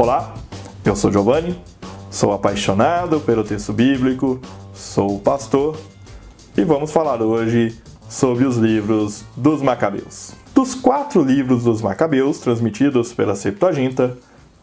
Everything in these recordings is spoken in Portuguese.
Olá, eu sou Giovanni, sou apaixonado pelo texto bíblico, sou pastor e vamos falar hoje sobre os livros dos Macabeus. Dos quatro livros dos Macabeus transmitidos pela Septuaginta,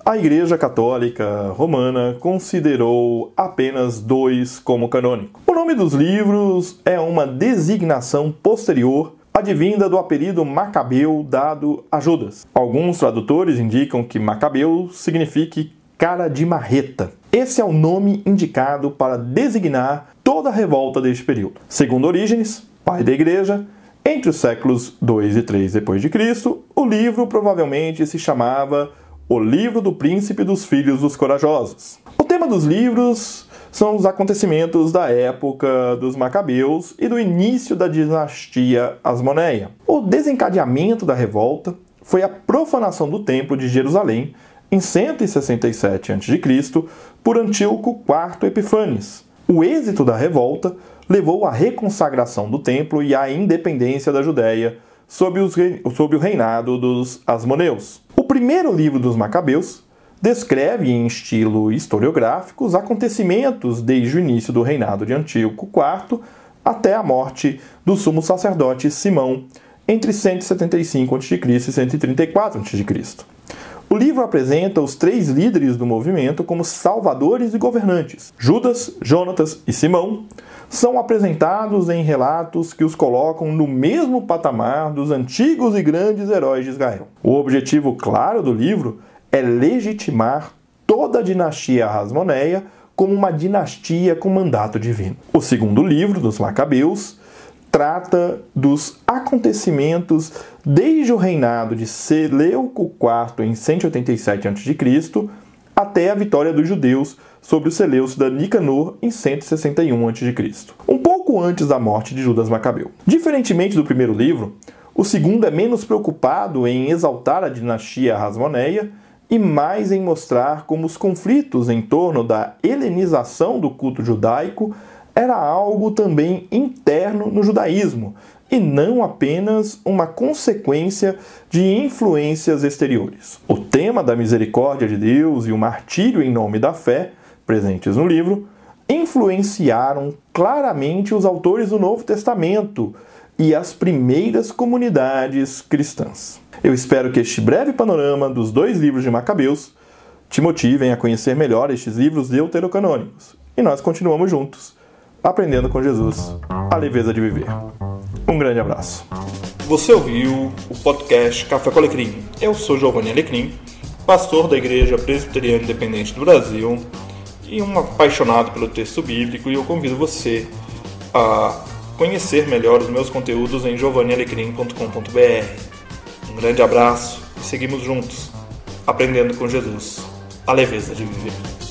a Igreja Católica Romana considerou apenas dois como canônico. O nome dos livros é uma designação posterior advinda do apelido Macabeu dado a Judas. Alguns tradutores indicam que Macabeu signifique cara de marreta. Esse é o nome indicado para designar toda a revolta deste período. Segundo Orígenes, pai da igreja, entre os séculos 2 e 3 depois de Cristo, o livro provavelmente se chamava O Livro do Príncipe dos Filhos dos Corajosos. O tema dos livros são os acontecimentos da época dos Macabeus e do início da dinastia Asmoneia. O desencadeamento da revolta foi a profanação do Templo de Jerusalém em 167 a.C. por Antíoco IV Epifanes. O êxito da revolta levou à reconsagração do templo e à independência da Judéia sob, os, sob o reinado dos Asmoneus. O primeiro livro dos Macabeus descreve em estilo historiográfico os acontecimentos desde o início do reinado de Antíoco IV até a morte do sumo sacerdote Simão, entre 175 a.C. e 134 a.C. O livro apresenta os três líderes do movimento como salvadores e governantes. Judas, Jonatas e Simão são apresentados em relatos que os colocam no mesmo patamar dos antigos e grandes heróis de Israel. O objetivo claro do livro é legitimar toda a dinastia Hasmoneia como uma dinastia com mandato divino. O segundo livro dos Macabeus trata dos acontecimentos desde o reinado de Seleuco IV em 187 a.C. até a vitória dos judeus sobre os Seleucidas da Nicanor em 161 a.C., um pouco antes da morte de Judas Macabeu. Diferentemente do primeiro livro, o segundo é menos preocupado em exaltar a dinastia Hasmoneia e mais em mostrar como os conflitos em torno da helenização do culto judaico era algo também interno no judaísmo e não apenas uma consequência de influências exteriores. O tema da misericórdia de Deus e o martírio em nome da fé, presentes no livro, influenciaram claramente os autores do Novo Testamento e as primeiras comunidades cristãs. Eu espero que este breve panorama dos dois livros de Macabeus te motivem a conhecer melhor estes livros deuterocanônicos. E nós continuamos juntos, aprendendo com Jesus a leveza de viver. Um grande abraço. Você ouviu o podcast Café com Alecrim. Eu sou Giovanni Alecrim, pastor da Igreja Presbiteriana Independente do Brasil e um apaixonado pelo texto bíblico, e eu convido você a conhecer melhor os meus conteúdos em giovannialecrim.com.br. Um grande abraço e seguimos juntos, aprendendo com Jesus a leveza de viver.